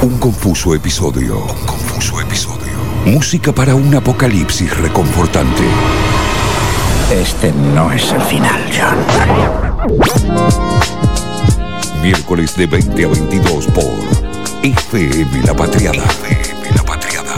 Un confuso episodio. Un confuso episodio. Música para un apocalipsis reconfortante. Este no es el final, John. Miércoles de 20 a 22 por FM La Patriada. FM La Patriada.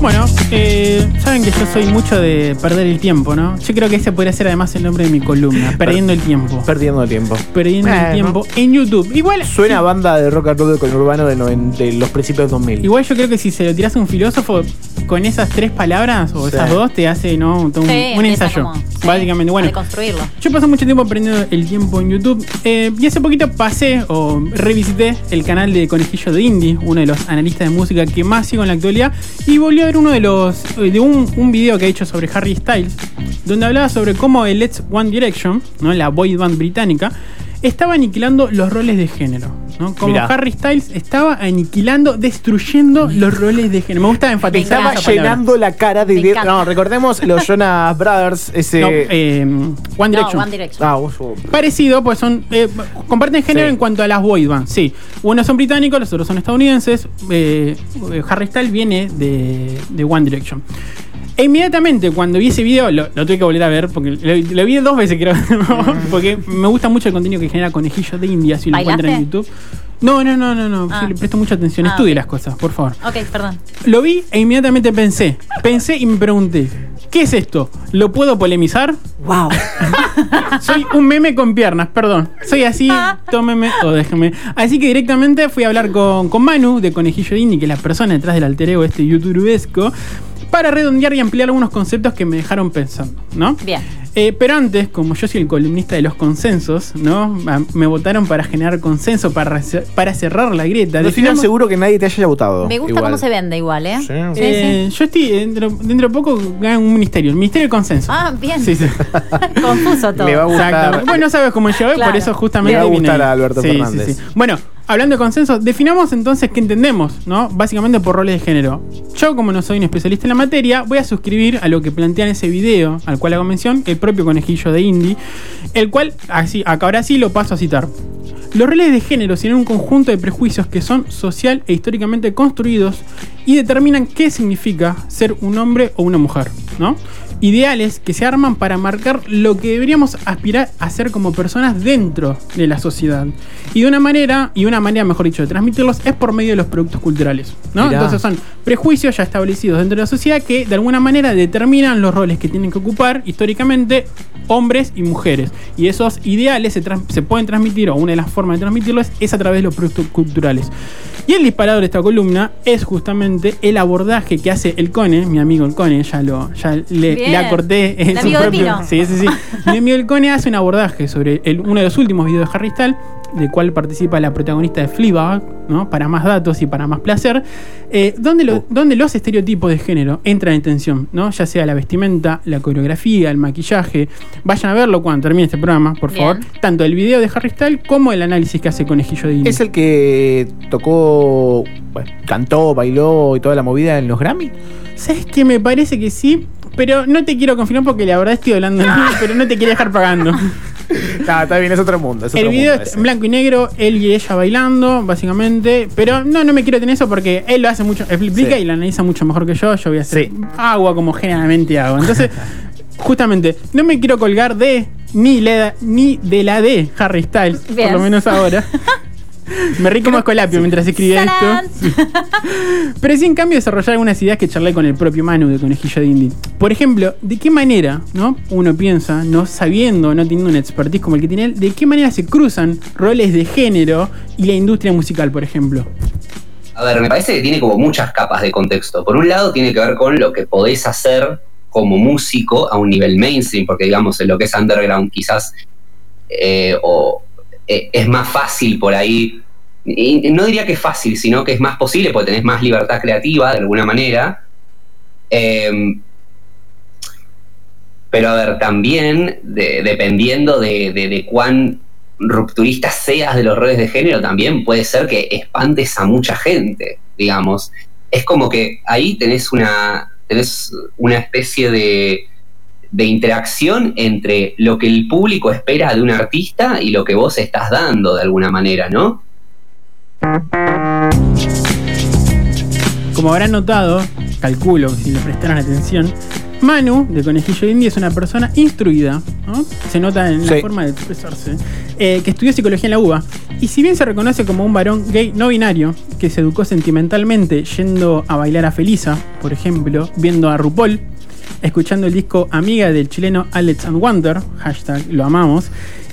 Bueno, eh, saben que yo soy mucho de perder el tiempo, ¿no? Yo creo que ese podría ser además el nombre de mi columna, Perdiendo el tiempo. Perdiendo el tiempo. Perdiendo el tiempo en YouTube. Igual Suena a banda de rock and roll con urbano de, de los principios 2000. Igual yo creo que si se lo tiras a un filósofo con esas tres palabras o Sí. esas dos te hace ¿no? Un, Sí, un empieza ensayo. como- sí, básicamente, bueno. Yo paso mucho tiempo aprendiendo el tiempo en YouTube eh, y hace poquito pasé o revisité el canal de Conejillo de Indie, uno de los analistas de música que más sigo en la actualidad, y volví a ver uno de los eh, de un, un video que ha hecho sobre Harry Styles, donde hablaba sobre cómo el Let's One Direction, ¿no? la boy band británica, estaba aniquilando los roles de género. ¿no? Como Mirá. Harry Styles estaba aniquilando, destruyendo los roles de género. Me gusta enfatizar Estaba palabra. llenando la cara de. Encanta. No, recordemos los Jonas Brothers, ese. No, eh, One Direction. No, One Direction. ah, vos- vos- Parecido, pues son. eh, comparten género Sí. en cuanto a las boy bands, sí. Unos son británicos, los otros son estadounidenses. Eh, eh, Harry Styles viene de, de One Direction. E inmediatamente cuando vi ese video, lo, lo tuve que volver a ver, porque lo, lo vi dos veces, creo. porque me gusta mucho el contenido que genera Conejillo de India, si lo ¿Bailaste? encuentran en YouTube. No, no, no, no, no. Ah. le presto mucha atención. Ah, Estudie las cosas, por favor. Ok, perdón. Lo vi e inmediatamente pensé. Pensé y me pregunté, ¿qué es esto? ¿Lo puedo polemizar? Wow. Soy un meme con piernas, perdón. Soy así, tómeme o déjeme. Así que directamente fui a hablar con, con Manu de Conejillo Indie, que es la persona detrás del alter ego este youtubesco, para redondear y ampliar algunos conceptos que me dejaron pensando, ¿no? Bien. Eh, pero antes, como yo soy el columnista de los consensos, ¿no? Ah, Me votaron para generar consenso, para, ce- para cerrar la grieta. No estoy tan Definamos- seguro que nadie te haya votado. Me gusta igual. cómo se vende igual, ¿eh? Sí. Sí, Eh, Yo estoy dentro, dentro de poco gano un ministerio, el ministerio del consenso. Ah, bien. Sí, sí. Confuso todo. Le va a gustar. Bueno, sabes cómo yo, por eso justamente Le va a gustar a Alberto Sí, Fernández. sí, sí. Bueno, hablando de consenso, definamos entonces qué entendemos, ¿no? Básicamente por roles de género. Yo, como no soy un especialista en la materia, voy a suscribir a lo que plantea en ese video, al cual hago mención, el propio conejillo de Indie, el cual, así, acá ahora sí lo paso a citar. Los roles de género tienen un conjunto de prejuicios que son social e históricamente construidos y determinan qué significa ser un hombre o una mujer, ¿no? Ideales que se arman para marcar lo que deberíamos aspirar a ser como personas dentro de la sociedad. Y de una manera, y una manera, mejor dicho, de transmitirlos es por medio de los productos culturales, ¿no? Mirá. Entonces son prejuicios ya establecidos dentro de la sociedad que de alguna manera determinan los roles que tienen que ocupar históricamente hombres y mujeres. Y esos ideales se, se pueden transmitir, o una de las formas de transmitirlos es a través de los productos culturales. Y el disparador de esta columna es justamente el abordaje que hace el Cone, mi amigo el Cone, ya lo ya le, acorté en El su amigo de propio. Pino. Sí, sí, sí. mi amigo el Cone hace un abordaje sobre el- uno de los últimos videos de Harry Styles, del cual participa la protagonista de Fleabag, ¿no? Para más datos y para más placer, eh, donde, lo- donde los estereotipos de género entran en tensión, ¿no? Ya sea la vestimenta, la coreografía, el maquillaje. Vayan a verlo cuando termine este programa, por Bien. favor. Tanto el video de Harry Styles como el análisis que hace Conejillo de. ¿Es el que tocó, bueno, cantó, bailó y toda la movida en los Grammy? ¿Sabes qué? Me parece que sí, pero no te quiero confirmar porque la verdad estoy hablando, pero no te quiero dejar pagando. Ah, está bien, es otro mundo. Es El video mundo es ese. en blanco y negro, él y ella bailando, básicamente. Pero no, no me quiero tener eso porque él lo hace mucho, explica Sí. y lo analiza mucho mejor que yo. Yo voy a hacer Sí. agua como generalmente hago. Entonces, justamente, no me quiero colgar de ni, la, ni de la de Harry Styles, Bien. por lo menos ahora. Me rí como escolapio mientras escribía ¡Tarán! esto. Pero sí, en cambio, desarrollar algunas ideas que charlé con el propio Manu de Conejillo de Indie. Por ejemplo, ¿de qué manera ¿no? uno piensa, no sabiendo, no teniendo un expertise como el que tiene él, de qué manera se cruzan roles de género y la industria musical, por ejemplo? A ver, me parece que tiene como muchas capas de contexto. Por un lado, tiene que ver con lo que podés hacer como músico a un nivel mainstream, porque digamos, en lo que es underground quizás eh, o, eh, es más fácil por ahí. No diría que es fácil, sino que es más posible porque tenés más libertad creativa de alguna manera. Eh, pero a ver, también de- dependiendo de, de- de cuán rupturista seas de los roles de género, también puede ser que espantes a mucha gente, digamos. Es como que ahí tenés una, tenés una especie de, de interacción entre lo que el público espera de un artista y lo que vos estás dando de alguna manera, ¿no? Como habrán notado, calculo si le prestaron atención, Manu, de Conejillo de India, es una persona instruida, ¿no? se nota en la Sí. forma de expresarse, eh, que estudió psicología en la UBA. Y si bien se reconoce como un varón gay no binario, que se educó sentimentalmente yendo a bailar a Felisa, por ejemplo, viendo a RuPaul, escuchando el disco Amiga del chileno Alex and Wonder, hashtag lo amamos,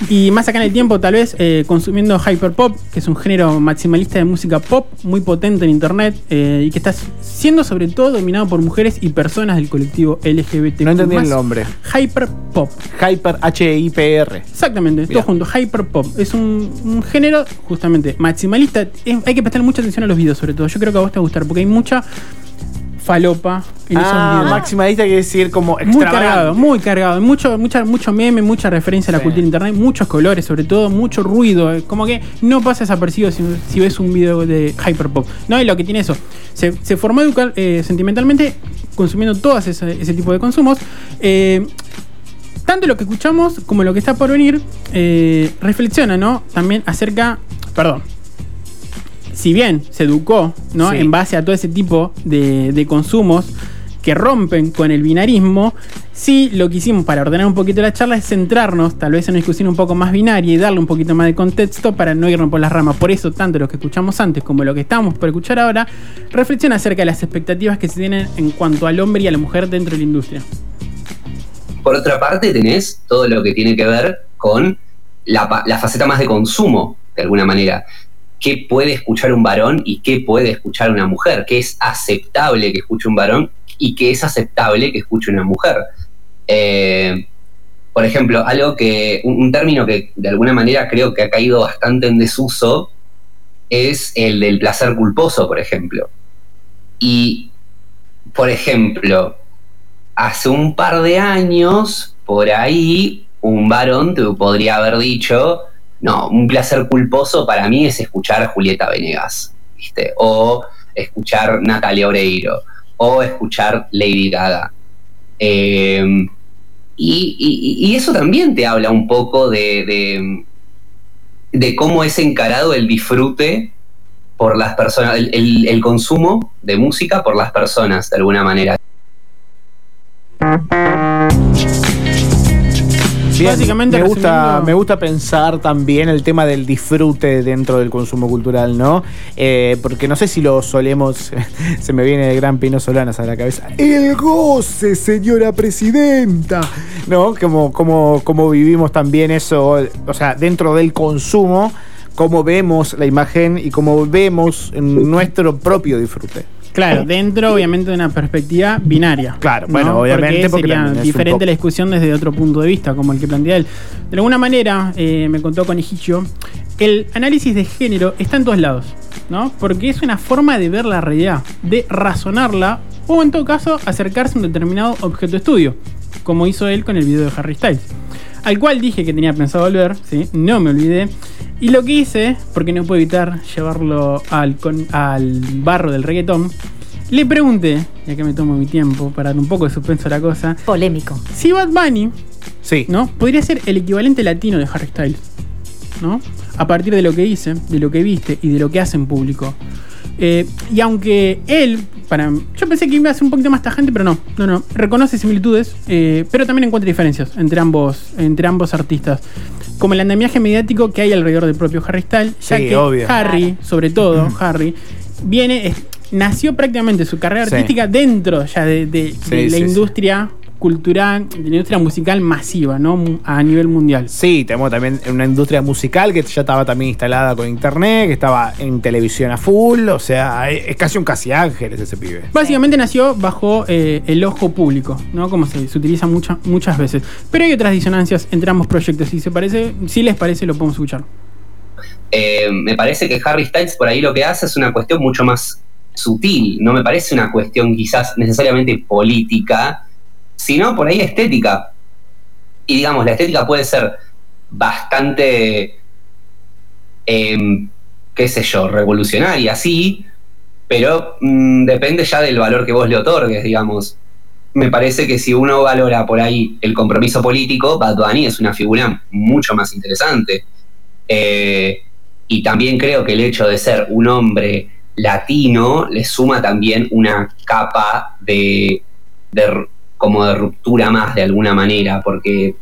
y más acá en el tiempo tal vez eh, consumiendo hyperpop, que es un género maximalista de música pop muy potente en internet eh, y que está siendo sobre todo dominado por mujeres y personas del colectivo LGBT. No entendí el nombre. Hyperpop. Hyper H-I-P-R. Exactamente, Mira. todo junto. Hyperpop. Es un, un género justamente maximalista. Es- hay que prestar mucha atención a los videos, sobre todo. Yo creo que a vos te va a gustar porque hay mucha falopa en esos Ah, videos. maximalista quiere decir como Muy cargado, muy cargado. Mucho, mucha, mucho meme, mucha referencia a la Sí. cultura de internet, muchos colores, sobre todo, mucho ruido. eh, Como que no pasa desapercibido si, si ves un video de hyperpop. No, y lo que tiene eso. Se, se formó educar, eh, sentimentalmente consumiendo todo ese, ese tipo de consumos. Eh, tanto lo que escuchamos como lo que está por venir eh, reflexiona, ¿no? También acerca. Perdón. Si bien se educó, ¿no? Sí. En base a todo ese tipo de, de consumos que rompen con el binarismo, sí lo que hicimos para ordenar un poquito la charla es centrarnos tal vez en una discusión un poco más binaria y darle un poquito más de contexto para no irnos por las ramas. Por eso, tanto lo que escuchamos antes como lo que estamos por escuchar ahora, reflexiona acerca de las expectativas que se tienen en cuanto al hombre y a la mujer dentro de la industria. Por otra parte, tenés todo lo que tiene que ver con la, la faceta más de consumo, de alguna manera. ¿Qué puede escuchar un varón y qué puede escuchar una mujer? ¿Qué es aceptable que escuche un varón y qué es aceptable que escuche una mujer? Eh, por ejemplo, algo que, un, un término que de alguna manera creo que ha caído bastante en desuso es el del placer culposo, por ejemplo. Y, por ejemplo, hace un par de años, por ahí, un varón te podría haber dicho, no, un placer culposo para mí es escuchar a Julieta Venegas, ¿viste? O escuchar Natalia Oreiro, o escuchar Lady Gaga. Eh, y, eso también te habla un poco de, de, cómo es encarado el disfrute por las personas, el consumo de música por las personas, de alguna manera. Bien, Básicamente, me gusta, resumiendo- me gusta pensar también el tema del disfrute dentro del consumo cultural, ¿no? Eh, porque no sé si lo solemos, se me viene el gran Pino Solanas a la cabeza. El goce, señora presidenta. ¿No? Como, como, como vivimos también eso, o sea, dentro del consumo, cómo vemos la imagen y cómo vemos nuestro propio disfrute. Claro, dentro obviamente de una perspectiva binaria. Claro, bueno, obviamente, porque sería un diferente poco- la discusión desde otro punto de vista, como el que plantea él. De alguna manera, eh, me contó Conejillo, el análisis de género está en todos lados, ¿no? Porque es una forma de ver la realidad, de razonarla, o en todo caso, acercarse a un determinado objeto de estudio, como hizo él con el video de Harry Styles. Al cual dije que tenía pensado volver, ¿sí? no me olvidé. Y lo que hice, porque no puedo evitar llevarlo al, con- al barro del reggaetón, le pregunté, ya que me tomo mi tiempo para dar un poco de suspenso a la cosa, Polémico. si Bad Bunny Sí. ¿no? podría ser el equivalente latino de Harry Styles. ¿no? A partir de lo que dice, de lo que viste y de lo que hace en público. Eh, y aunque él, para yo pensé que iba a ser un poquito más tajante, pero no, no, no. Reconoce similitudes, eh, pero también encuentra diferencias entre ambos, entre ambos artistas. Como el andamiaje mediático que hay alrededor del propio Harry Styles, ya Sí, que obvio. Harry, sobre todo Harry, viene, es- nació prácticamente su carrera Sí. artística dentro ya de, de- Sí, de la sí, sí. industria cultural, de la industria musical masiva, ¿no? A nivel mundial. Sí, tenemos también una industria musical que ya estaba también instalada con internet, que estaba en televisión a full, o sea, es es casi un casi ángeles ese pibe. Básicamente nació bajo eh, el ojo público, ¿no? Como se, se utiliza mucha- muchas veces. Pero hay otras disonancias entre ambos proyectos. Si, se parece, si les parece, lo podemos escuchar. Eh, me parece que Harry Styles por ahí lo que hace es una cuestión mucho más sutil, no me parece una cuestión quizás necesariamente política, sino por ahí estética. Y digamos, la estética puede ser bastante, em, qué sé yo, revolucionaria, sí, pero mm, depende ya del valor que vos le otorgues, digamos. me parece que si uno valora por ahí el compromiso político, Bad es una figura mucho más interesante. Eh, y también creo que el hecho de ser un hombre latino le suma también una capa de como de ruptura más de alguna manera, porque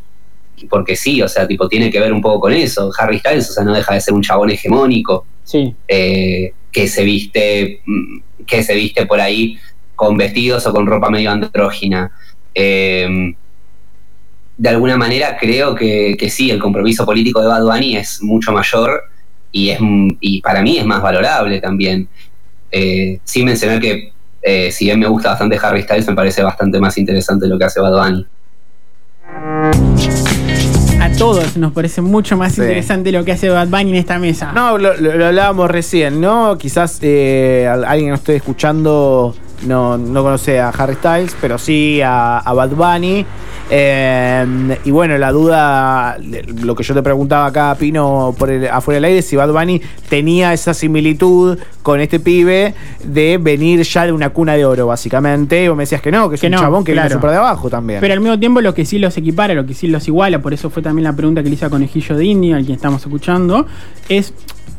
porque sí, o sea, tipo, tiene que ver un poco con eso. Harry Styles, o sea, no deja de ser un chabón hegemónico Sí. eh, que se viste mm, que se viste por ahí con vestidos o con ropa medio andrógina. Eh, de alguna manera creo que, que sí, el compromiso político de Bad Bunny es mucho mayor y, es, y para mí es más valorable también. Eh, sin mencionar que eh, si bien me gusta bastante Harry Styles, me parece bastante más interesante lo que hace Bad Bunny. A todos nos parece mucho más Sí. interesante lo que hace Bad Bunny en esta mesa. No, lo, lo- lo hablábamos recién, ¿no? Quizás eh, al- alguien que nos esté escuchando no, no conoce a Harry Styles, pero sí a, a Bad Bunny. Eh, y bueno, la duda, lo que yo te preguntaba acá, Pino, por el, afuera del aire, si Bad Bunny tenía esa similitud con este pibe de venir ya de una cuna de oro, básicamente. Vos me decías que no, que es Que un no, chabón que viene claro. súper de abajo también. Pero al mismo tiempo lo que sí los equipara, lo que sí los iguala, por eso fue también la pregunta que le hice a Conejillo de India, al quien estamos escuchando, es,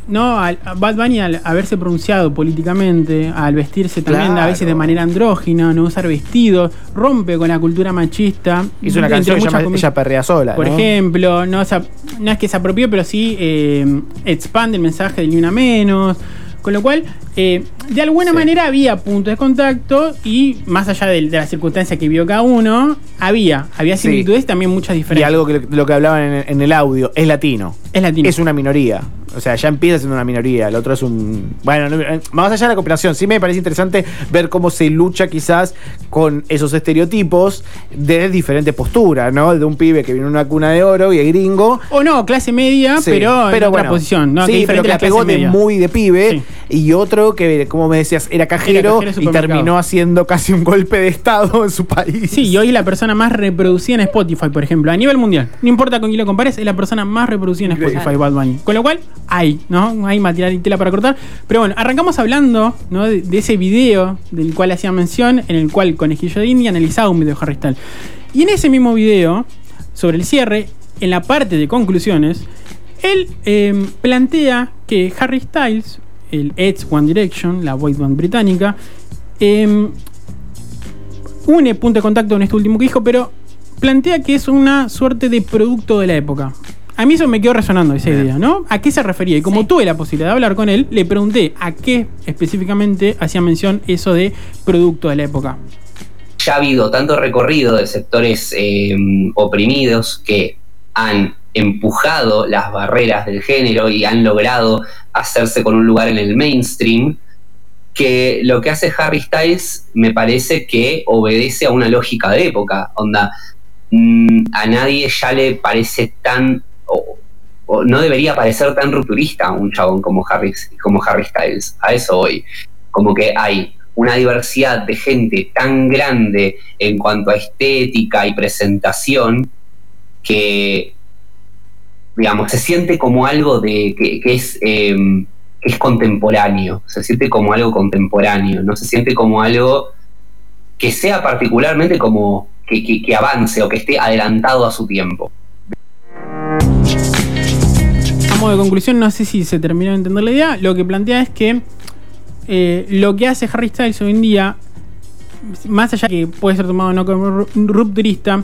no, al, a Bad Bunny al haberse pronunciado políticamente, al vestirse también Claro. a veces de manera andrógina, no usar vestidos, rompe con la cultura machista. Hizo una canción que llama Ella perrea sola. Por ¿no? ejemplo, no, ap- no es que se apropió, pero sí eh, expande el mensaje del ni una menos. Con lo cual, eh, de alguna Sí. manera había puntos de contacto y más allá de, de la circunstancia que vio cada uno, había, había Sí. similitudes y también muchas Y diferencias. algo que lo que hablaban en, en el audio, es latino. es latino. Es una minoría. O sea, ya empieza siendo una minoría. El otro es un. Bueno, no- eh, más allá de la cooperación, sí me parece interesante ver cómo se lucha quizás con esos estereotipos de diferentes posturas, ¿no? De un pibe que viene en una cuna de oro y es gringo. o no, clase media, Sí, pero, en otra bueno, posición. ¿no? sí, pero diferente que la pegó de muy de pibe. Y otro que, como me decías, era cajero, Era cajero de y terminó haciendo casi un golpe de estado en su país. Sí, y hoy es la persona más reproducida en Spotify, por ejemplo, a nivel mundial. No importa con quién lo compares, es la persona más reproducida en. Spotify, Bad Bunny. Con lo cual, hay, ¿no? Hay material y tela para cortar. Pero bueno, arrancamos hablando, ¿no? De, de ese video del cual hacía mención, en el cual Conejillo de India analizaba un video de Harry Styles. Y en ese mismo video, sobre el cierre, en la parte de conclusiones, él eh, plantea que Harry Styles, el ex One Direction, la boy band británica, eh, une punto de contacto con este último que dijo, pero plantea que es una suerte de producto de la época. A mí eso me quedó resonando esa idea, ¿no? ¿A qué se refería? Y como Sí. tuve la posibilidad de hablar con él, le pregunté a qué específicamente hacía mención eso de producto de la época. ya ha habido tanto recorrido de sectores eh, oprimidos que han empujado las barreras del género y han logrado hacerse con un lugar en el mainstream, que lo que hace Harry Styles me parece que obedece a una lógica de época. Onda, mm, a nadie ya le parece tan... o- o no debería parecer tan rupturista un chabón como Harry, como Harry Styles. A eso voy. Como que hay una diversidad de gente tan grande en cuanto a estética y presentación que, digamos, se siente como algo de que, es, eh, que es contemporáneo, se siente como algo contemporáneo, no se siente como algo que sea particularmente como que, que- que avance o que esté adelantado a su tiempo. Modo de conclusión, no sé si se terminó de entender la idea. Lo que plantea es que eh, lo que hace Harry Styles hoy en día, más allá que puede ser tomado no como ru- rupturista,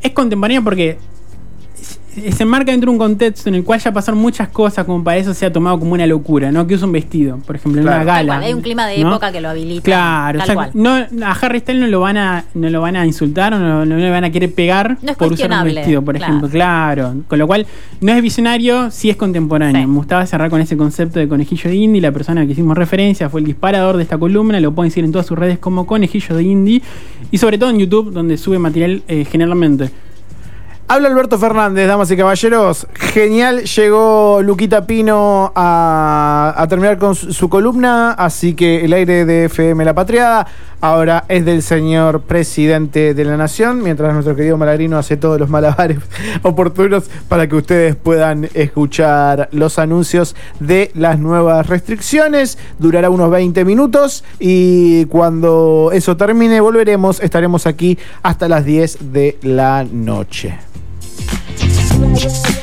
es contemporáneo porque se- se enmarca dentro de un contexto en el cual ya pasaron muchas cosas como para eso sea tomado como una locura, ¿no? Que usa un vestido, por ejemplo, en Claro. una Tal gala. cual, hay un clima de ¿no? época que lo habilita. Claro, tal o sea, cual. no, a Harry Styles no lo van a, no lo van a insultar o no, no le van a querer pegar No por usar un vestido, por claro. ejemplo. Claro. Con lo cual, no es visionario, sí es contemporáneo. Sí. Me gustaba cerrar con ese concepto de conejillo de indie. La persona a la que hicimos referencia fue el disparador de esta columna. Lo pueden seguir en todas sus redes como conejillo de indie. Y sobre todo en YouTube, donde sube material eh, generalmente. Habla Alberto Fernández, damas y caballeros. Genial, llegó Luquita Pino a, terminar con su, su columna, así que el aire de FM La Patriada ahora es del señor presidente de la nación, mientras nuestro querido Malagrino hace todos los malabares oportunos para que ustedes puedan escuchar los anuncios de las nuevas restricciones. Durará unos 20 minutos y cuando eso termine volveremos, estaremos aquí hasta las 10 de la noche. Yes.